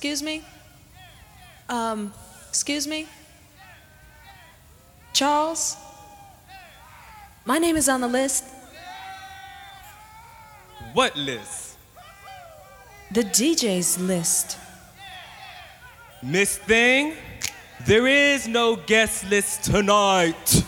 Excuse me? Um, excuse me? Charles? My name is on the list. What list? The DJ's list. Miss Thing, there is no guest list tonight.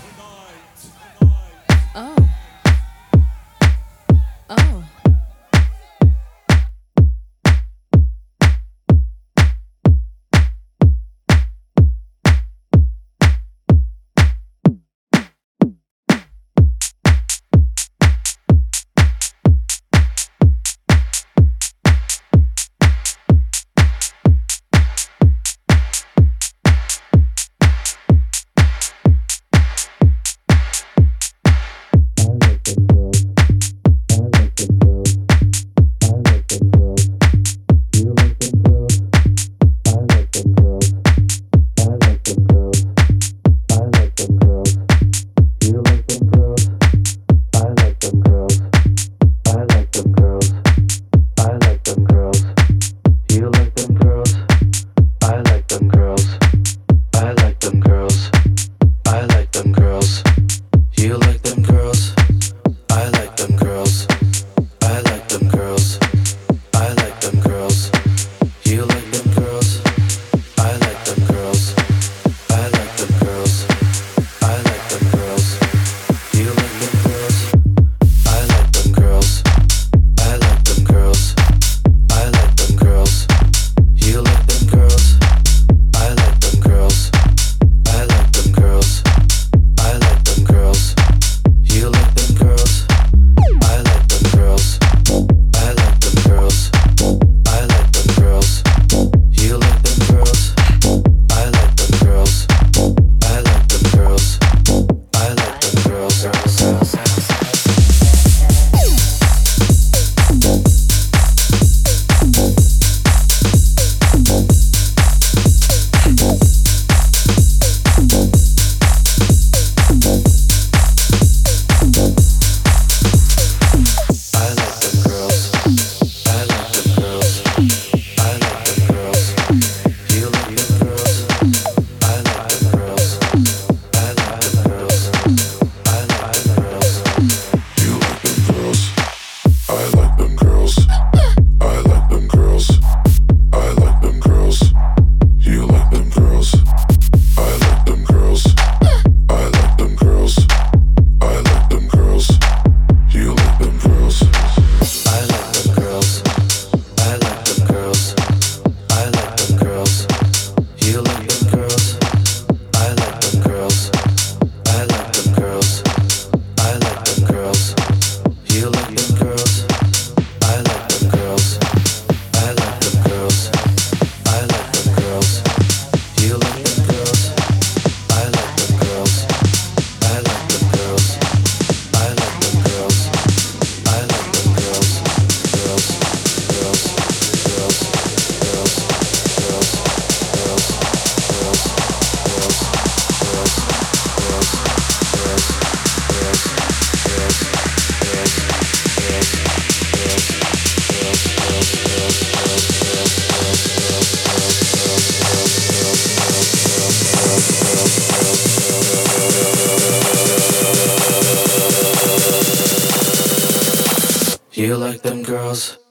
you like them girls?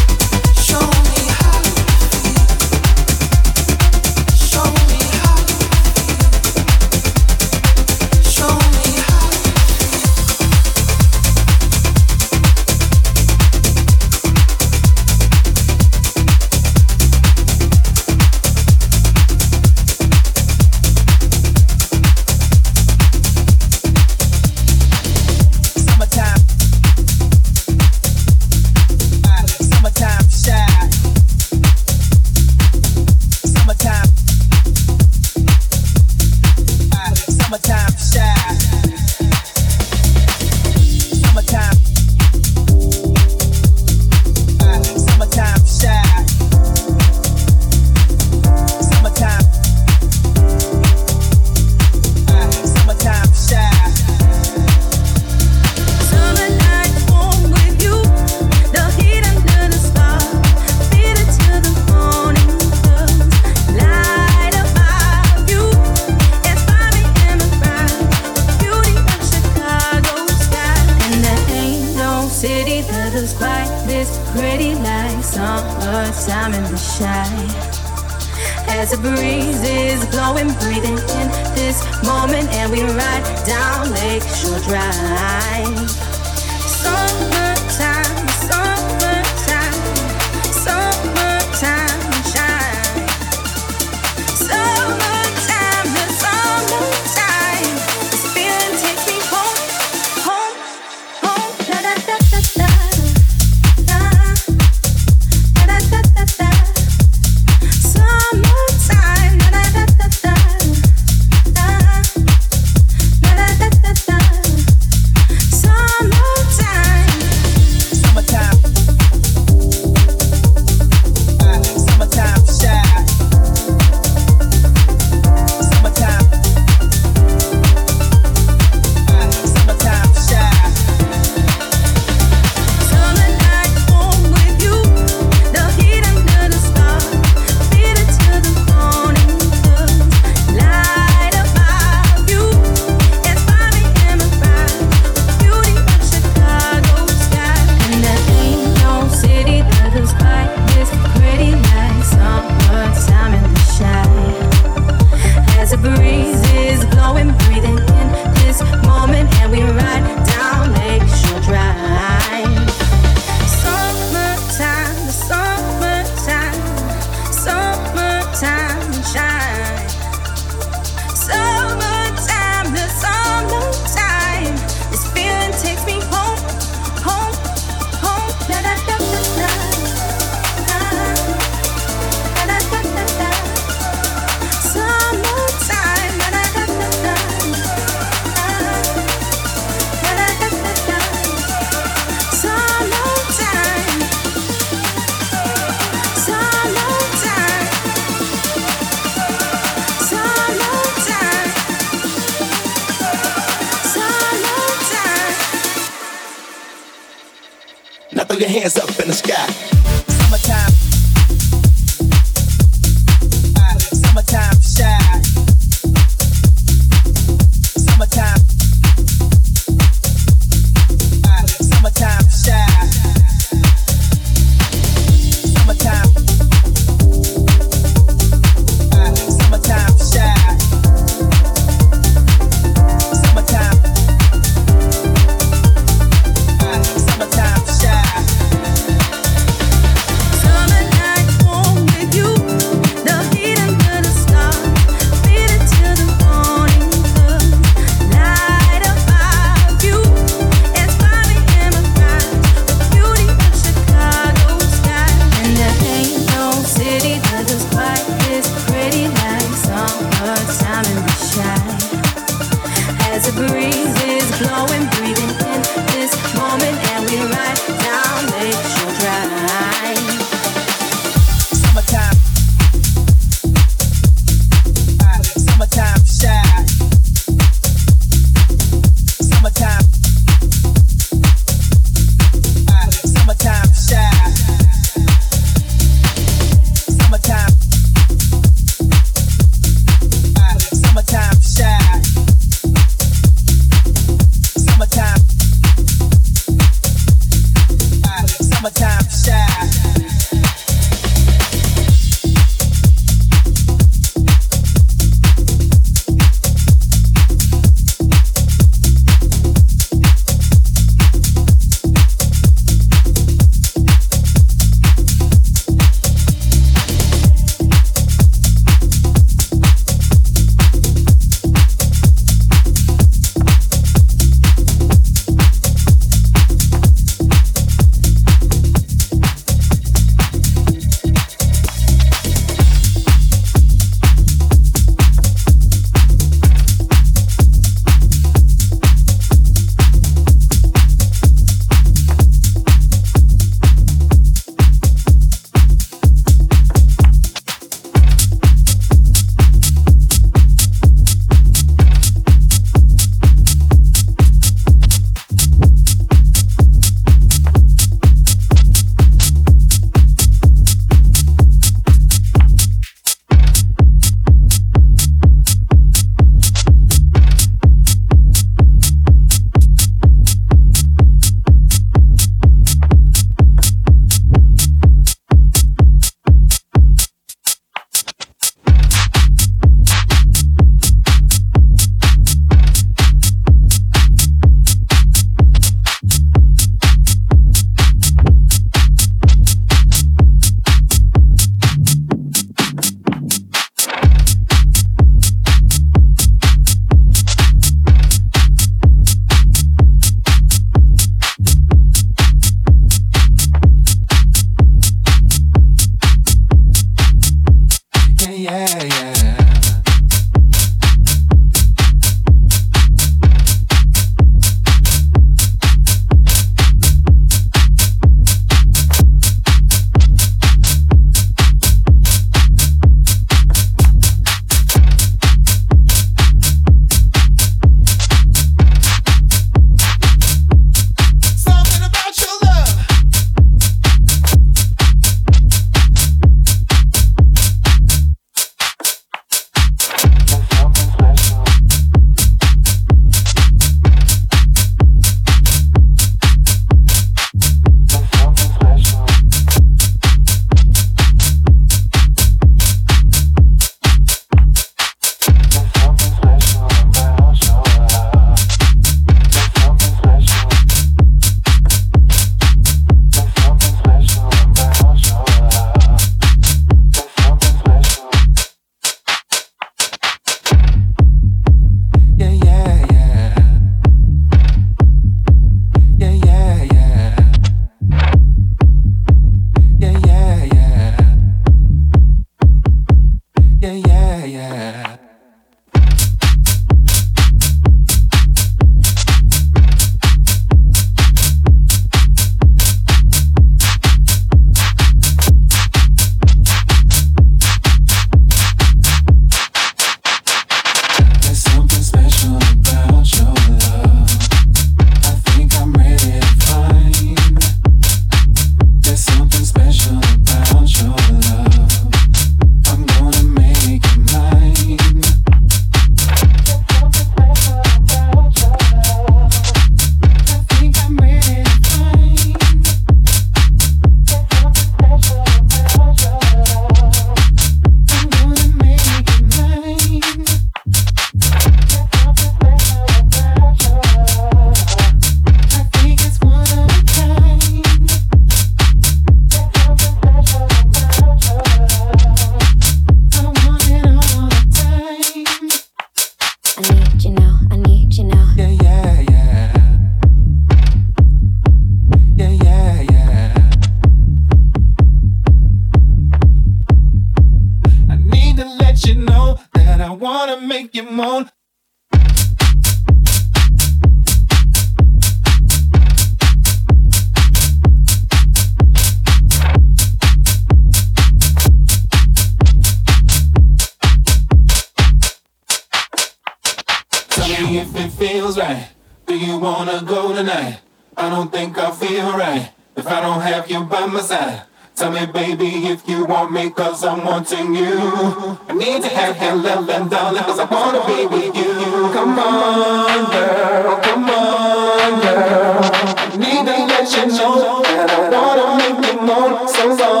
If you want me, cause I'm wanting you. I need to have your love and darling, cause I wanna be with you. Come on, girl, come on, girl. I need to let you know that I wanna make you more. So long,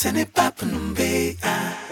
Well,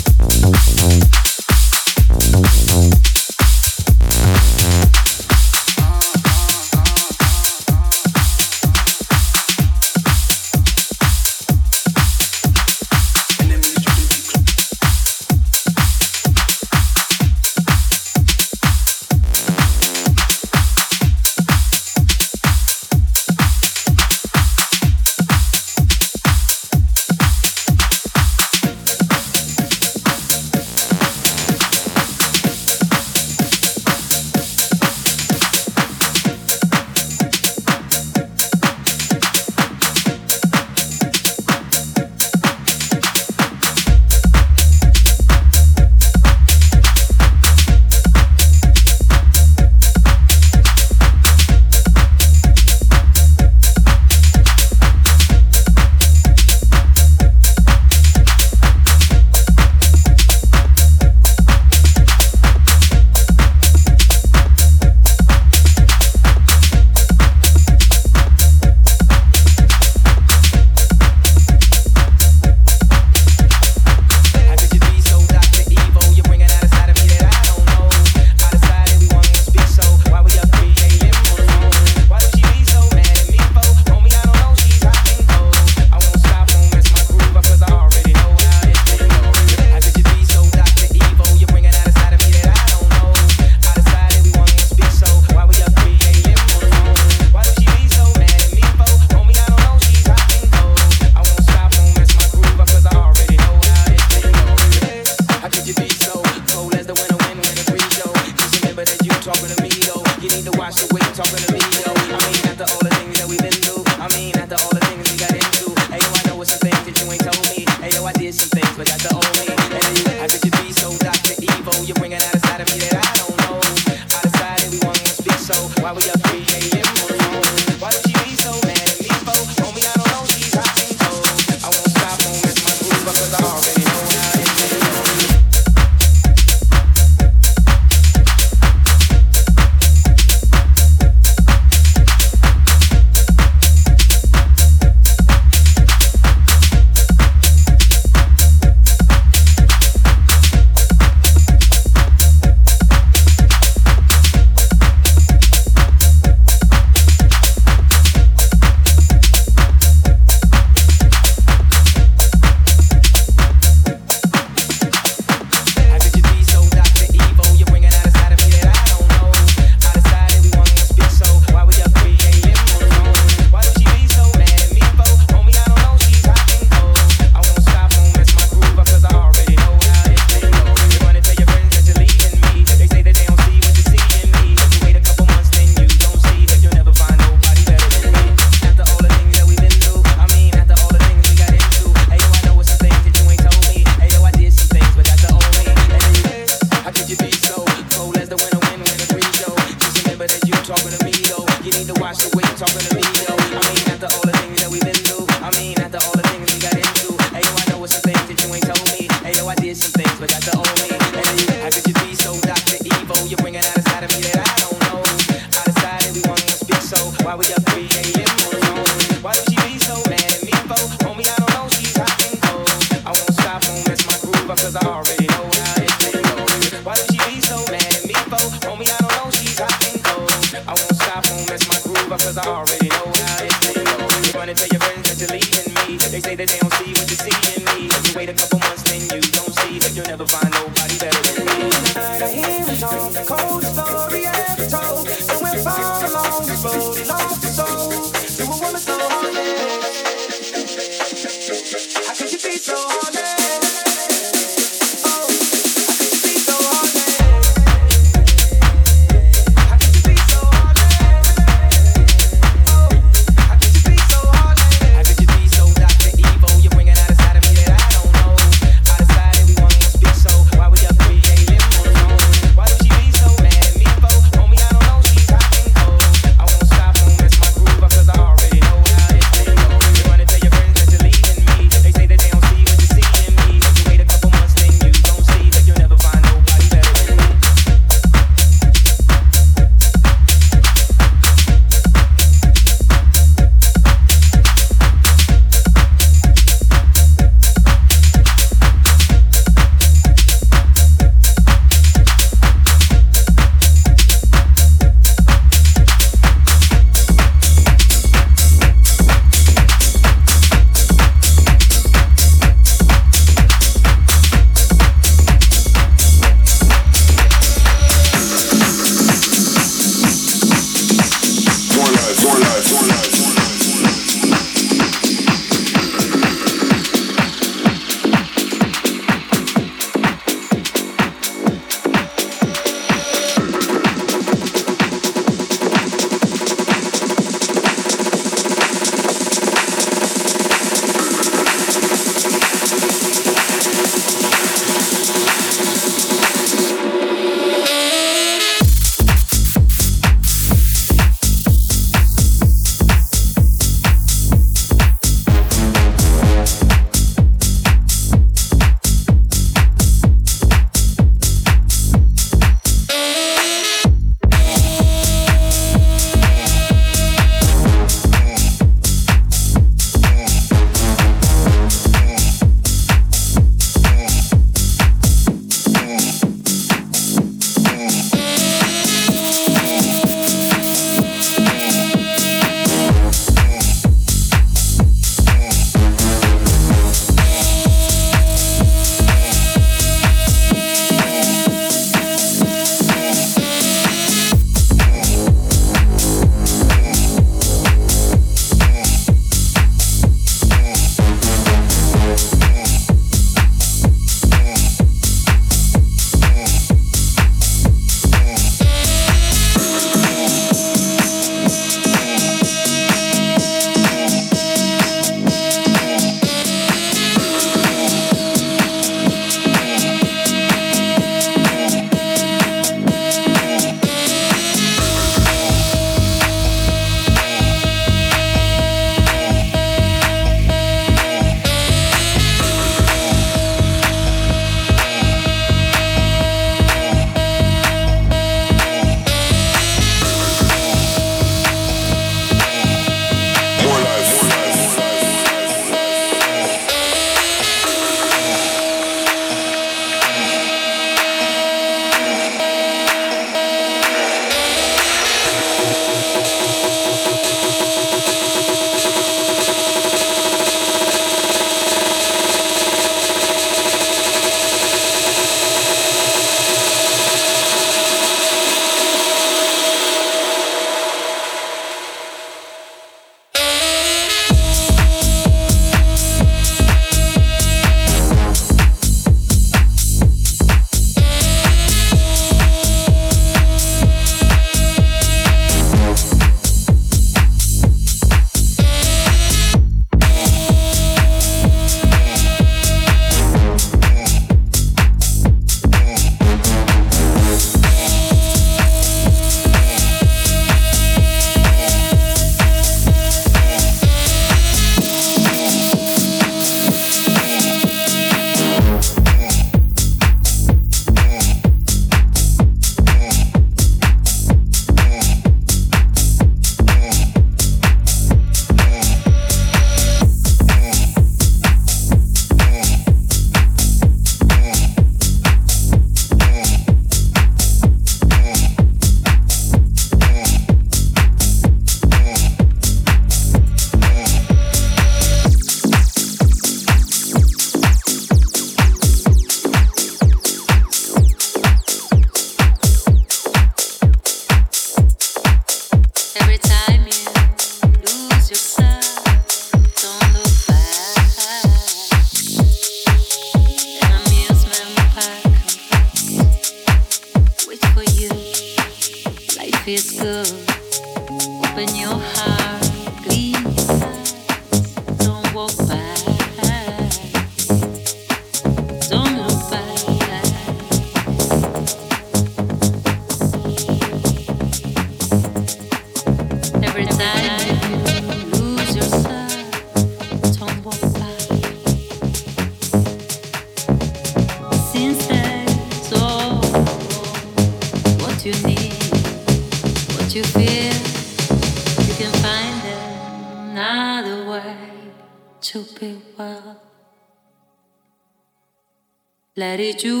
Let it do.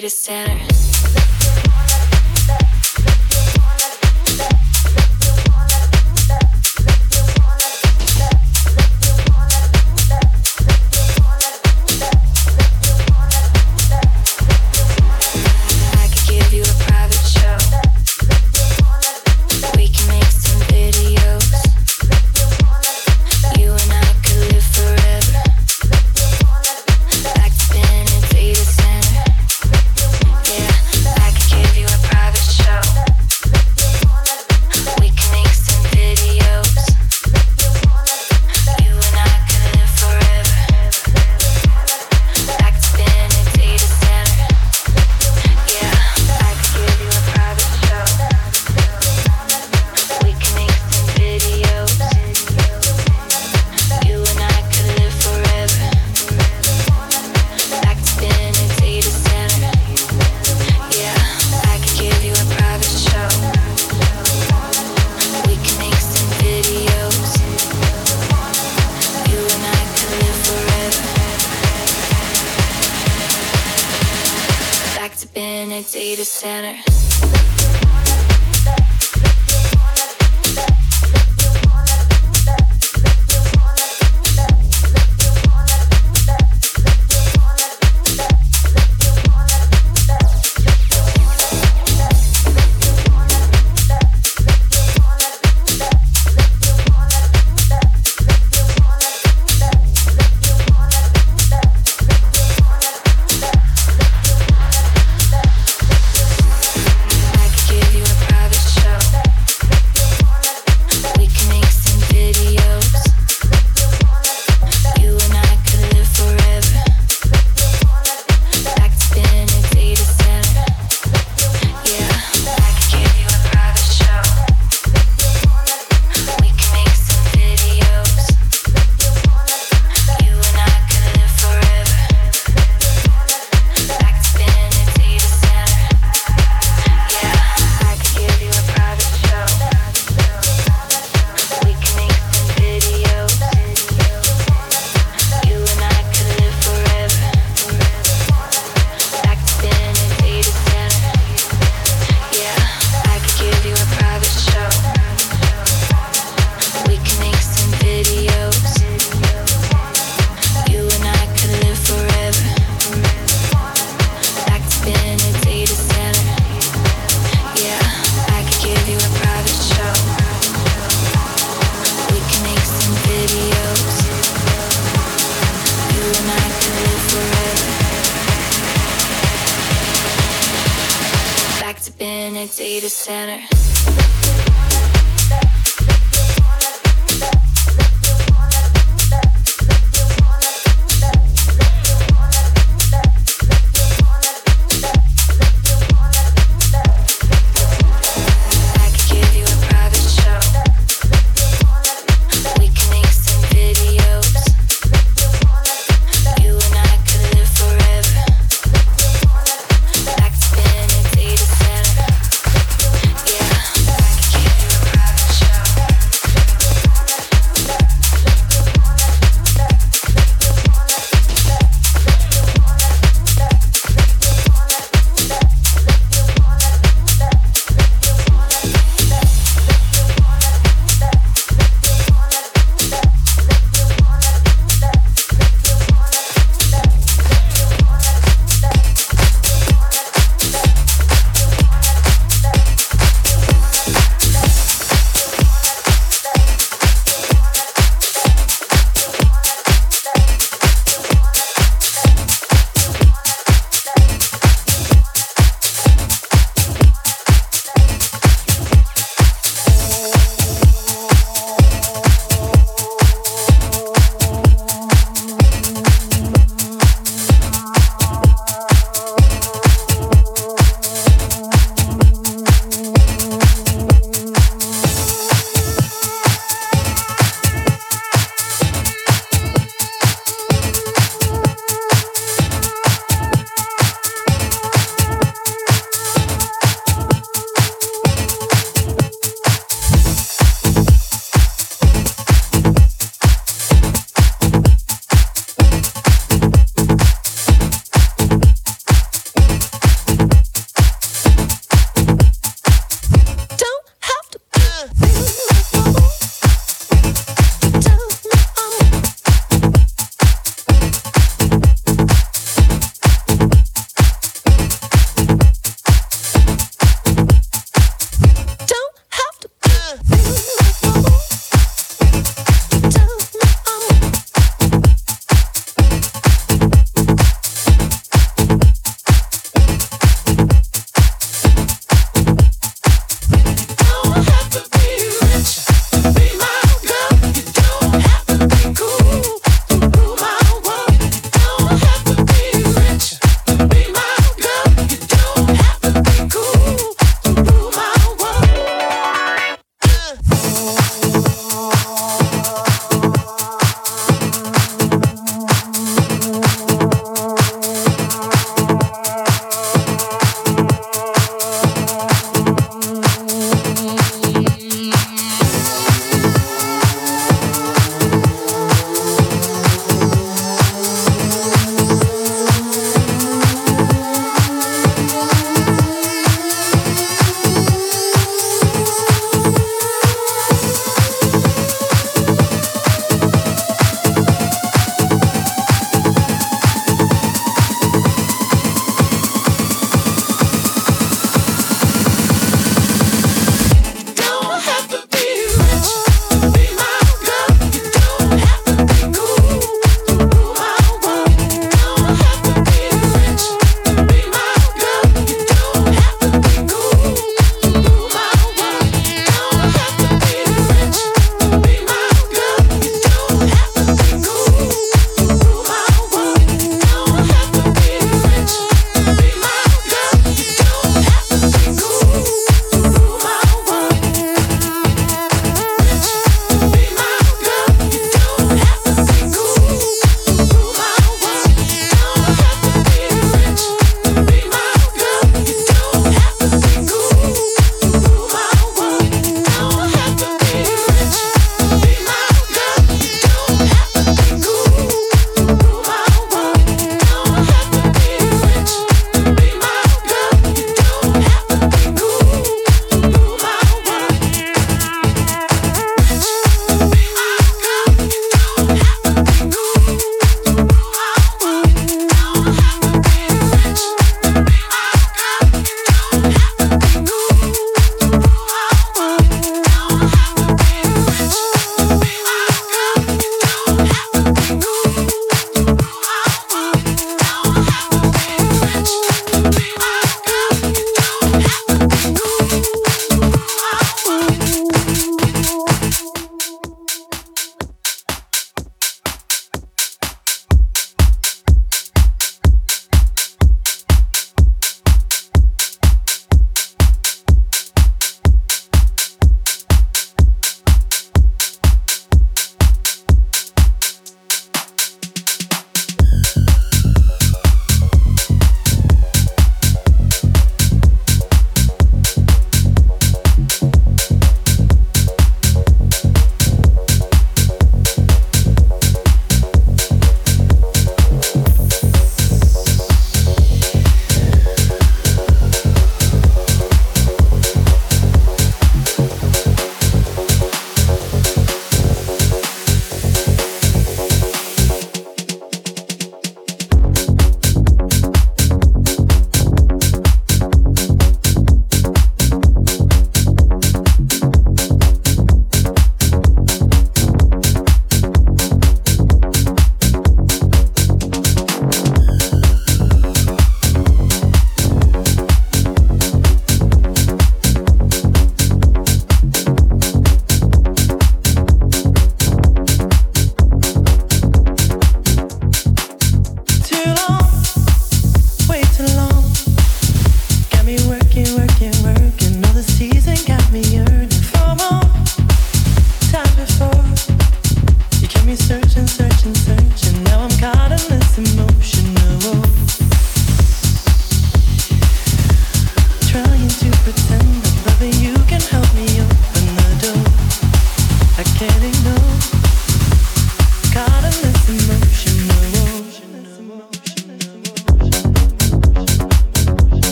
Being a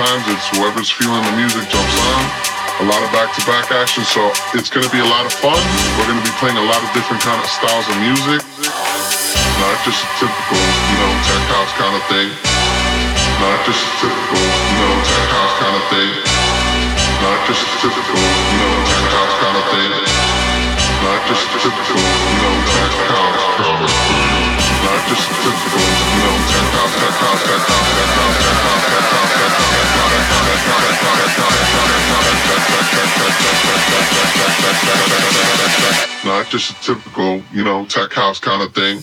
times. It's whoever's feeling the music jumps on. A lot of back-to-back action, so it's going to be a lot of fun. We're going to be playing a lot of different kind of styles of music. Not just a typical, you know, tech house kind of thing. Not just a typical, you know, tech house kind of thing. Not just a typical, you know, tech house kind of thing. Not just typical, know, tech house. Not just typical, you know, tech house, tech house, tech house, tech house, tech house, tech house, tech house, tech house, not just a typical, you know, tech house kind of thing.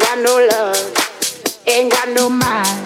Ain't got no love, ain't got no mind.